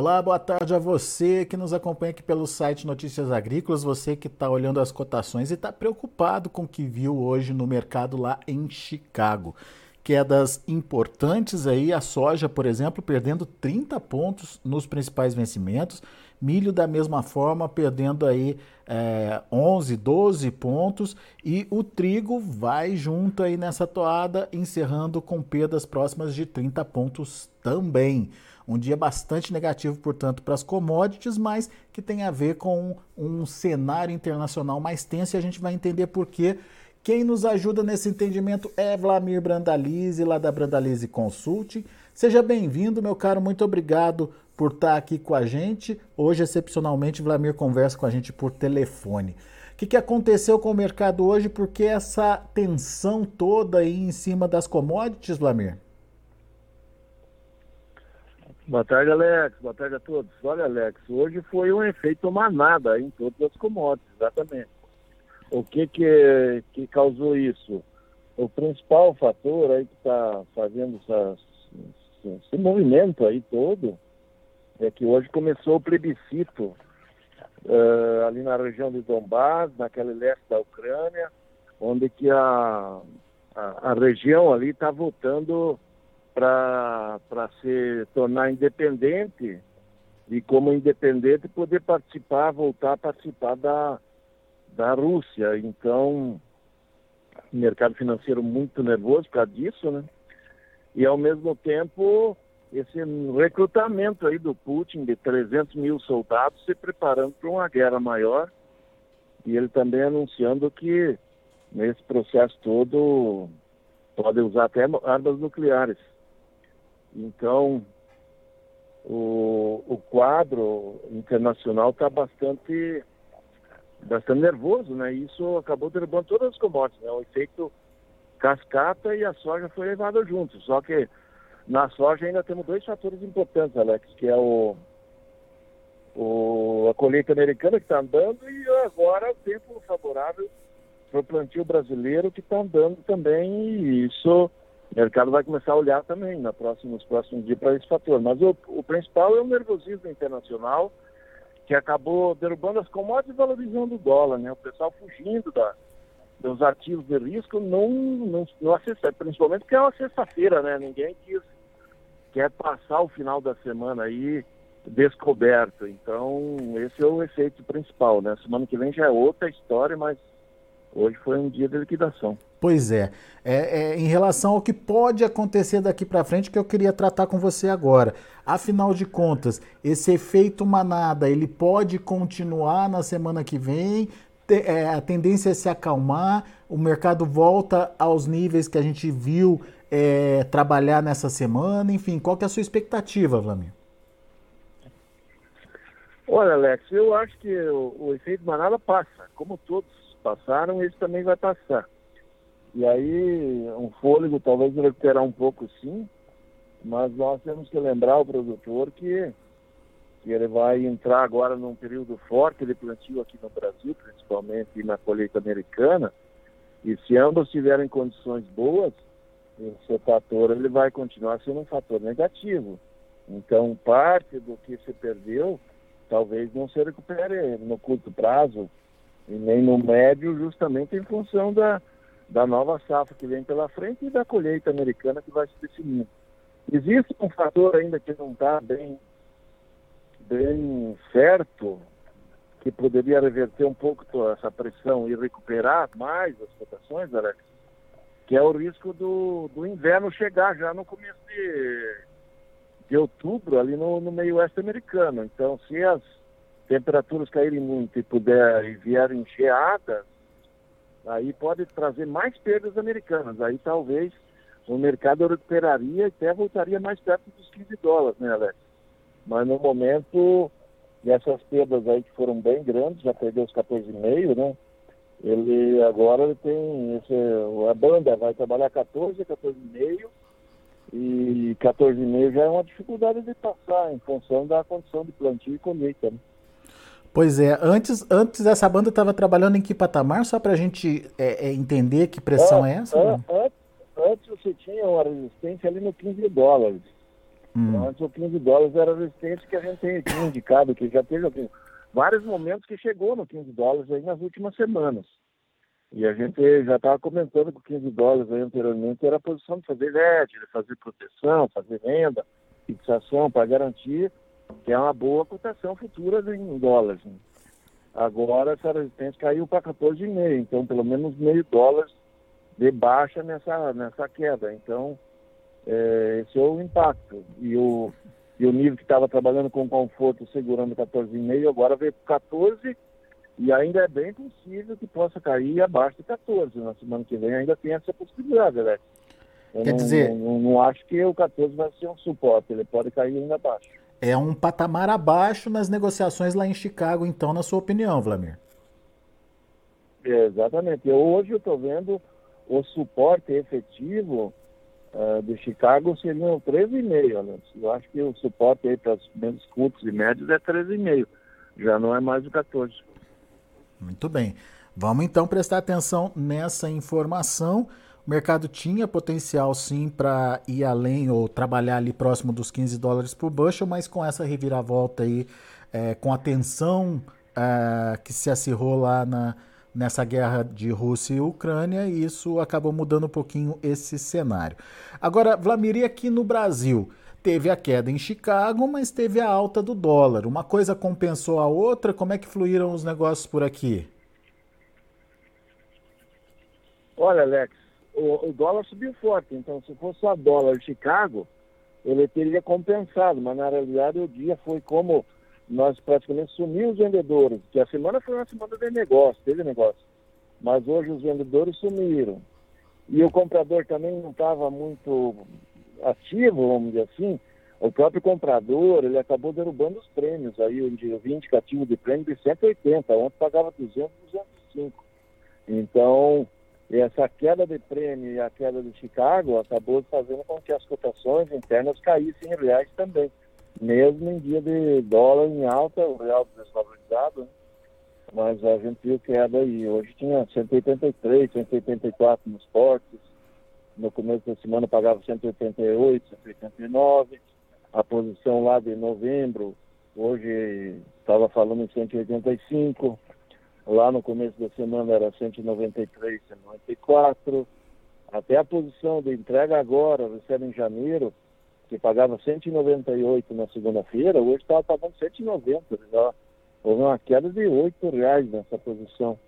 Olá, boa tarde a você que nos acompanha aqui pelo site Notícias Agrícolas, você que está olhando as cotações e está preocupado com o que viu hoje no mercado lá em Chicago. Quedas importantes aí, a soja, por exemplo, perdendo 30 pontos nos principais vencimentos, milho da mesma forma perdendo aí é, 11, 12 pontos e o trigo vai junto aí nessa toada, encerrando com perdas próximas de 30 pontos também. Um dia bastante negativo, portanto, para as commodities, mas que tem a ver com um cenário internacional mais tenso e a gente vai entender por quê. Quem nos ajuda nesse entendimento é Vlamir Brandalize, lá da Brandalize Consulting. Seja bem-vindo, meu caro, muito obrigado por estar aqui com a gente. Hoje, excepcionalmente, Vlamir conversa com a gente por telefone. O que, que aconteceu com o mercado hoje? Por que essa tensão toda aí em cima das commodities, Vlamir? Boa tarde, Alex. Boa tarde a todos. Olha, Alex, hoje foi um efeito manada em todas as commodities, exatamente. O que que, que causou isso? O principal fator aí que está fazendo essa, esse movimento aí todo é que hoje começou o plebiscito uh, ali na região de Donbass, naquele leste da Ucrânia, onde que a, a, a região ali está votando para se tornar independente e como independente poder participar, voltar a participar da, da Rússia. Então, mercado financeiro muito nervoso por causa disso, né? E ao mesmo tempo, esse recrutamento aí do Putin de 300 mil soldados se preparando para uma guerra maior e ele também anunciando que nesse processo todo pode usar até armas nucleares. Então, o, o quadro internacional está bastante, bastante nervoso, né? Isso acabou derrubando todas as commodities, né? O efeito cascata e a soja foi levado junto. Só que na soja ainda temos dois fatores importantes, Alex, que é o, o a colheita americana que está andando e agora o tempo favorável para o plantio brasileiro que está andando também e isso o mercado vai começar a olhar também na próxima, nos próximos dias para esse fator. Mas o, o, principal é o nervosismo internacional, que acabou derrubando as commodities e valorizando o dólar, né? O pessoal fugindo da, dos ativos de risco não, não, não acessa, principalmente porque é uma sexta-feira, né? Ninguém quis, quer passar o final da semana aí descoberto. Então, esse é o efeito principal, né? Semana que vem já é outra história, mas hoje foi um dia de liquidação. Pois é. é, é em relação ao que pode acontecer daqui para frente, que eu queria tratar com você agora. Afinal de contas, esse efeito manada, ele pode continuar na semana que vem? É, a tendência é se acalmar, o mercado volta aos níveis que a gente viu é, trabalhar nessa semana, enfim, qual que é a sua expectativa, Vlamir? Olha, Alex, eu acho que o, o efeito manada passa, como todos passaram, esse também vai passar. E aí, um fôlego talvez recuperar um pouco sim, mas nós temos que lembrar o produtor que, que ele vai entrar agora num período forte de plantio aqui no Brasil, principalmente na colheita americana, e se ambos tiverem condições boas, esse fator ele vai continuar sendo um fator negativo. Então, parte do que se perdeu talvez não se recupere no curto prazo e nem no médio, justamente em função da, da nova safra que vem pela frente e da colheita americana que vai se definindo. Existe um fator ainda que não está bem, bem certo, que poderia reverter um pouco essa pressão e recuperar mais as cotações, Alex, que é o risco do, do inverno chegar já no começo de, de outubro, ali no, no meio oeste americano. Então, se as temperaturas caírem muito e puder e vierem geadas, aí pode trazer mais perdas americanas. Aí talvez o mercado recuperaria e até voltaria mais perto dos 15 dólares, né, Alex? Mas no momento, essas perdas aí que foram bem grandes, já perdeu os 14,5, né? Ele agora tem esse, a banda vai trabalhar 14, 14,5 e 14,5 já é uma dificuldade de passar em função da condição de plantio e colheita. Né? Pois é, antes, antes essa banda estava trabalhando em que patamar, só para a gente é, é, entender que pressão é, é essa? antes, antes você tinha uma resistência ali no 15 dólares. Hum. Então, antes o 15 dólares era a resistência que a gente tinha indicado, que já teve aqui, vários momentos que chegou no 15 dólares aí nas últimas semanas. E a gente já estava comentando que o 15 dólares aí anteriormente era a posição de fazer de fazer proteção, fazer venda, fixação para garantir que é uma boa cotação futura em dólares. Né? Agora essa resistência caiu para 14,5, então pelo menos meio dólar de baixa nessa, nessa queda. Então, é, esse é o impacto. E o, e o nível que estava trabalhando com conforto segurando 14,5, agora veio para 14 e ainda é bem possível que possa cair abaixo de 14. Na semana que vem ainda tem essa possibilidade, Alex. Eu Quer não, dizer... Não, não, não acho que o 14 vai ser um suporte, ele pode cair ainda abaixo. É um patamar abaixo nas negociações lá em Chicago, então, na sua opinião, Vladimir? É, exatamente. Hoje eu estou vendo o suporte efetivo uh, de Chicago seriam 13,5. Né? Eu acho que o suporte aí para os menos curtos e médios é 13,5. Já não é mais o 14. Muito bem. Vamos então prestar atenção nessa informação. O mercado tinha potencial sim para ir além ou trabalhar ali próximo dos 15 dólares por bushel, mas com essa reviravolta aí, é, com a tensão é, que se acirrou lá na, nessa guerra de Rússia e Ucrânia, isso acabou mudando um pouquinho esse cenário. Agora, Vlamir, aqui no Brasil, teve a queda em Chicago, mas teve a alta do dólar. Uma coisa compensou a outra, como é que fluíram os negócios por aqui? Olha, Alex, o, o, dólar subiu forte, então se fosse só dólar Chicago, ele teria compensado, mas na realidade o dia foi como nós praticamente sumimos os vendedores, que a semana foi uma semana de negócio, teve negócio, mas hoje os vendedores sumiram. E o comprador também não estava muito ativo, vamos dizer assim, o próprio comprador, ele acabou derrubando os prêmios, aí eu indicativo de prêmio de 180, ontem pagava 200, 205. Então, e essa queda de prêmio e a queda de Chicago acabou fazendo com que as cotações internas caíssem em reais também, mesmo em dia de dólar em alta, o real desvalorizado, né? mas a gente viu queda aí. Hoje tinha 183, 184 nos portos, no começo da semana pagava 188, 189, a posição lá de novembro, hoje estava falando em 185, Lá no começo da semana era 193, 194. Até a posição de entrega agora, recebe em janeiro, que pagava 198 na segunda-feira, hoje estava pagando 190. Já houve uma queda de 8 reais nessa posição.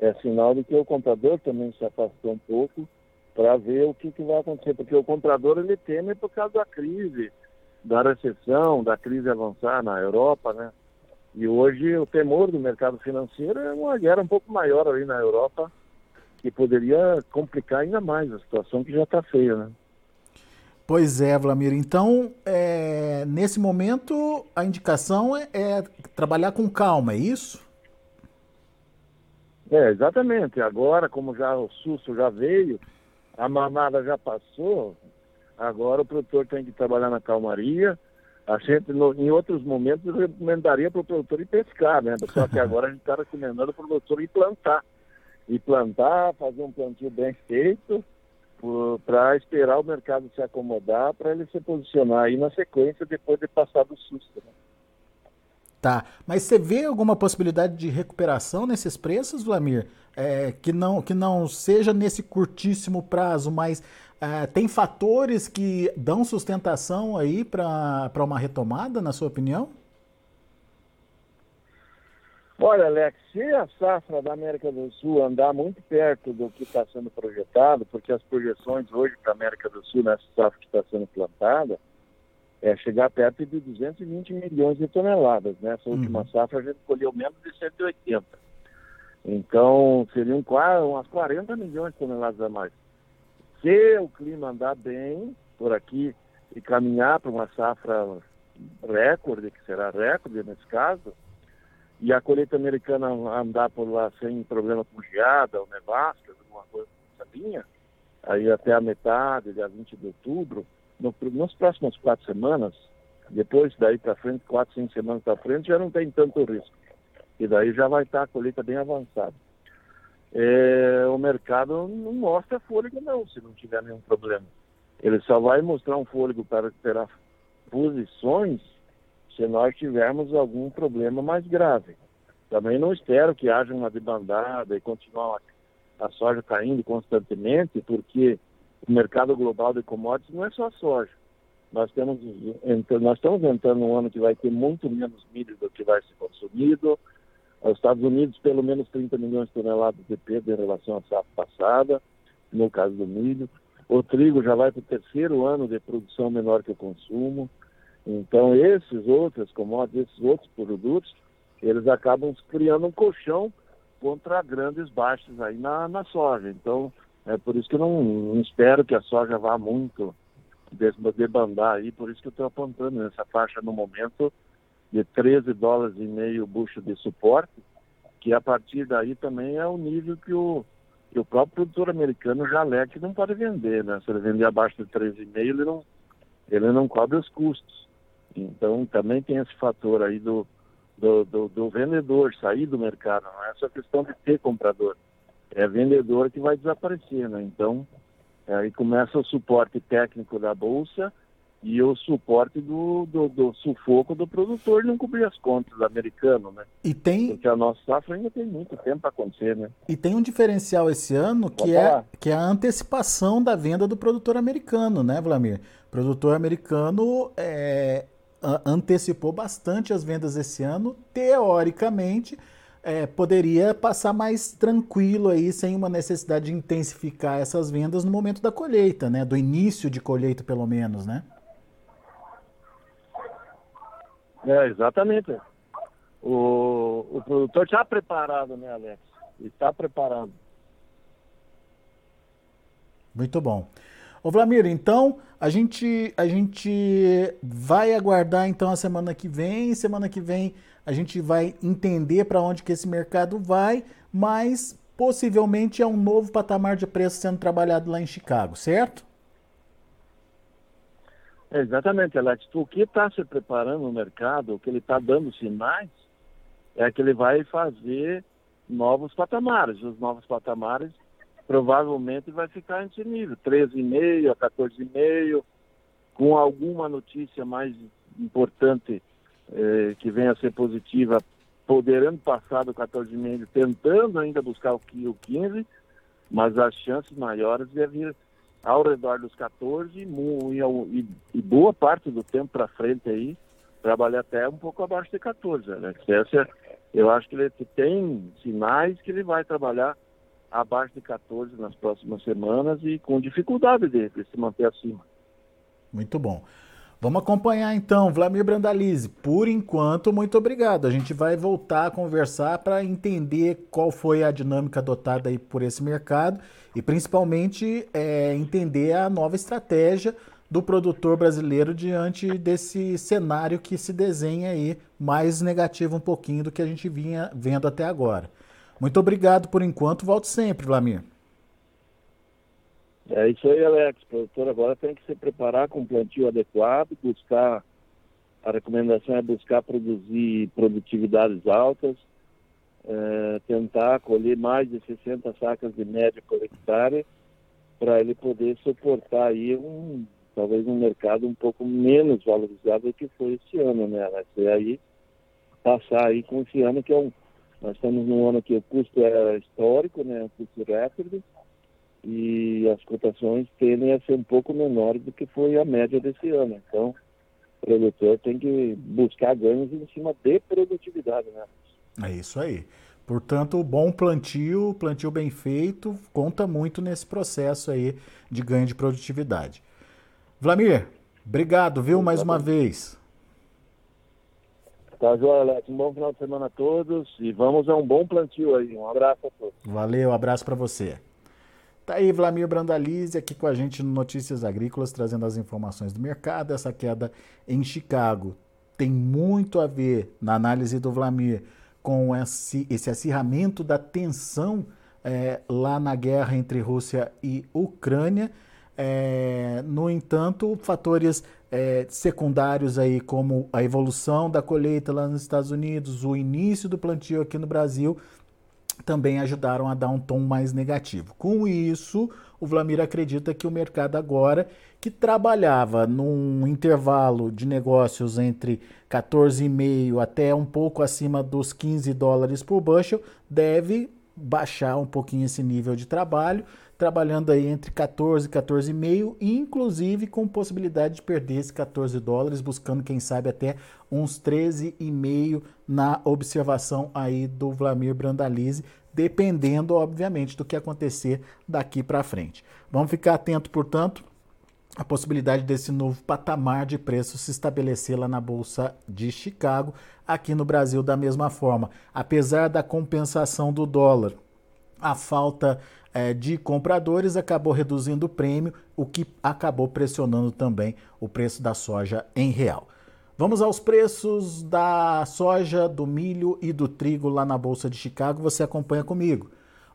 É sinal de que o comprador também se afastou um pouco para ver o que, que vai acontecer, porque o comprador ele teme por causa da crise, da recessão, da crise avançar na Europa, né? E hoje o temor do mercado financeiro é uma guerra um pouco maior ali na Europa, que poderia complicar ainda mais a situação que já está feia, né? Pois é, Vlamir. Então, é, nesse momento, a indicação é, é, trabalhar com calma, é isso? É, exatamente. Agora, como já o susto já veio, a mamada já passou, agora o produtor tem que trabalhar na calmaria, a gente, no, em outros momentos, recomendaria para o produtor ir pescar, né? Só que agora a gente está recomendando para o produtor ir plantar. E plantar, fazer um plantio bem feito, para esperar o mercado se acomodar, para ele se posicionar aí na sequência depois de passar do susto. Né? Tá, mas você vê alguma possibilidade de recuperação nesses preços, Vlamir? É, que, não, que não seja nesse curtíssimo prazo, mas é, tem fatores que dão sustentação aí para uma retomada, na sua opinião? Olha, Alex, se a safra da América do Sul andar muito perto do que está sendo projetado, porque as projeções hoje para a América do Sul, nessa safra que está sendo plantada, é chegar perto de 220 milhões de toneladas. Nessa uhum. última safra a gente colheu menos de 180. Então, seriam quase umas 40 milhões de toneladas a mais. Se o clima andar bem por aqui e caminhar para uma safra recorde, que será recorde nesse caso, e a colheita americana andar por lá sem problema com geada ou nevasca, alguma coisa nessa linha, aí até a metade, dia 20 de outubro, no, nas próximas quatro semanas, depois daí para frente, quatro, cinco semanas para frente, já não tem tanto risco. E daí já vai estar a colheita bem avançada é, o mercado não mostra fôlego não, se não tiver nenhum problema. Ele só vai mostrar um fôlego para recuperar posições se nós tivermos algum problema mais grave. Também não espero que haja uma debandada e continuar a soja caindo constantemente, porque o mercado global de commodities não é só soja. Nós, temos, nós estamos entrando num ano que vai ter muito menos milho do que vai ser consumido. Os Estados Unidos, pelo menos 30 milhões de toneladas de perda em relação à safra passada, no caso do milho. O trigo já vai para o terceiro ano de produção menor que o consumo. Então, esses outros commodities, esses outros produtos, eles acabam criando um colchão contra grandes baixas aí na, na soja. Então, é por isso que não, não espero que a soja vá muito debandar aí, por isso que eu estou apontando nessa faixa no momento de 13 dólares e meio bucho de suporte, que a partir daí também é o nível que o, que o próprio produtor americano já lê que não pode vender, né? Se ele vender abaixo de 13,5, ele não, ele não cobre os custos. Então também tem esse fator aí do, do, do, do vendedor sair do mercado, não é só questão de ter comprador, é vendedor que vai desaparecer, né? Então aí começa o suporte técnico da Bolsa e o suporte do, do, do, sufoco do produtor não cobrir as contas americano, né? E tem... Porque a nossa safra ainda tem muito tempo para acontecer, né? E tem um diferencial esse ano que é, que é a antecipação da venda do produtor americano, né, Vladimir? O produtor americano é, antecipou bastante as vendas esse ano, teoricamente... É, poderia passar mais tranquilo aí, sem uma necessidade de intensificar essas vendas no momento da colheita, né? Do início de colheita, pelo menos, né? É, exatamente. O, o produtor está preparado, né, Alex? Está preparado. Muito bom. Ô Vlamir, então a gente, a gente vai aguardar então a semana que vem. Semana que vem a gente vai entender para onde que esse mercado vai, mas possivelmente é um novo patamar de preço sendo trabalhado lá em Chicago, certo? Exatamente, Alex. O que está se preparando no mercado, o que ele está dando sinais, é que ele vai fazer novos patamares. Os novos patamares provavelmente vai ficar nesse nível, 13,5 a 14,5, com alguma notícia mais importante eh, que venha a ser positiva, poderando passar do 14,5, tentando ainda buscar o 15, mas as chances maiores de vir ao redor dos 14 e, boa parte do tempo para frente aí, trabalhar até um pouco abaixo de 14, né? Essa, eu acho que ele tem sinais que ele vai trabalhar abaixo de 14 nas próximas semanas e com dificuldade de, de se manter acima. Muito bom. Vamos acompanhar então, Vladimir Brandalize. Por enquanto, muito obrigado. A gente vai voltar a conversar para entender qual foi a dinâmica adotada aí por esse mercado e principalmente é, entender a nova estratégia do produtor brasileiro diante desse cenário que se desenha aí mais negativo um pouquinho do que a gente vinha vendo até agora. Muito obrigado por enquanto. Volto sempre, Vladimir. É isso aí, Alex. O produtor agora tem que se preparar com um plantio adequado, buscar. A recomendação é buscar produzir produtividades altas, é, tentar colher mais de 60 sacas de média por hectare, para ele poder suportar aí um, talvez um mercado um pouco menos valorizado do que foi esse ano, né, Alex? E aí passar aí com esse ano que é um. Nós estamos num ano que o custo é histórico, né? Um custo recorde e as cotações tendem a ser um pouco menores do que foi a média desse ano. Então, o produtor tem que buscar ganhos em cima de produtividade, né? É isso aí. Portanto, bom plantio, plantio bem feito, conta muito nesse processo aí de ganho de produtividade. Vlamir, obrigado, viu, mais uma vez. Tá, João Alex, um bom final de semana a todos e vamos a um bom plantio aí. Um abraço a todos. Valeu, abraço para você. Tá aí Vlamir Brandalize aqui com a gente no Notícias Agrícolas, trazendo as informações do mercado. Essa queda em Chicago tem muito a ver, na análise do Vlamir, com esse, esse acirramento da tensão é, lá na guerra entre Rússia e Ucrânia. É, no entanto, fatores é, secundários aí, como a evolução da colheita lá nos Estados Unidos, o início do plantio aqui no Brasil, também ajudaram a dar um tom mais negativo. Com isso, o Vlamir acredita que o mercado agora, que trabalhava num intervalo de negócios entre 14,5 até um pouco acima dos 15 dólares por bushel, deve baixar um pouquinho esse nível de trabalho, trabalhando aí entre 14 e 14,5, inclusive com possibilidade de perder esses 14 dólares, buscando quem sabe até uns 13,5 na observação aí do Vlamir Brandalize, dependendo obviamente do que acontecer daqui para frente. Vamos ficar atento, portanto, a possibilidade desse novo patamar de preço se estabelecer lá na Bolsa de Chicago, aqui no Brasil da mesma forma. Apesar da compensação do dólar, a falta é, de compradores acabou reduzindo o prêmio, o que acabou pressionando também o preço da soja em real. Vamos aos preços da soja, do milho e do trigo lá na Bolsa de Chicago. Você acompanha comigo.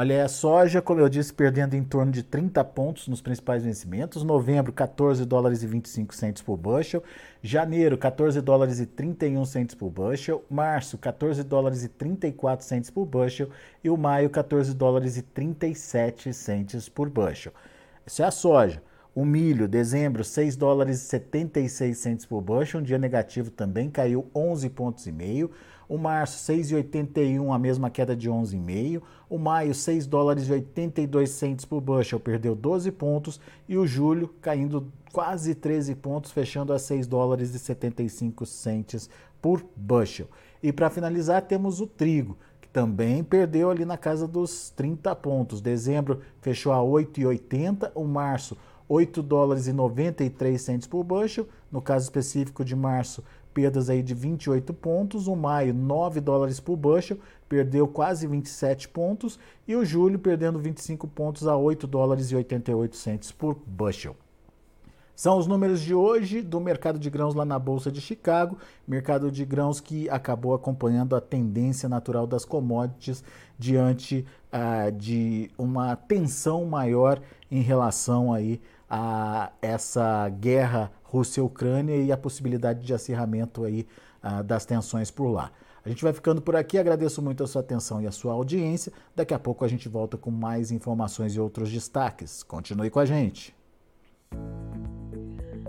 Olha, a soja, como eu disse, perdendo em torno de 30 pontos nos principais vencimentos. Novembro, 14 dólares e 25 centos por bushel. Janeiro, 14 dólares e 31 centos por bushel. Março, 14 dólares e 34 centos por bushel. E o maio, 14 dólares e 37 centos por bushel. Isso é a soja. O milho, dezembro, 6 dólares e 76 centos por bushel, um dia negativo também, caiu 11 pontos e meio. O março, 6,81, a mesma queda de 11,5. O maio, 6 dólares e 82 centos por bushel, perdeu 12 pontos. E o julho, caindo quase 13 pontos, fechando a 6 dólares e 75 centos por bushel. E para finalizar, temos o trigo, que também perdeu ali na casa dos 30 pontos. Dezembro fechou a 8,80, o março 8 dólares e 93 centos por bushel. No caso específico de março, perdas aí de 28 pontos, o maio 9 dólares por bushel, perdeu quase 27 pontos, e o julho perdendo 25 pontos a 8 dólares e 88 centos por bushel. São os números de hoje do mercado de grãos lá na Bolsa de Chicago, mercado de grãos que acabou acompanhando a tendência natural das commodities diante ah, de uma tensão maior em relação aí a essa guerra Rússia-Ucrânia e a possibilidade de acirramento aí uh, das tensões por lá. A gente vai ficando por aqui, agradeço muito a sua atenção e a sua audiência. Daqui a pouco a gente volta com mais informações e outros destaques. Continue com a gente.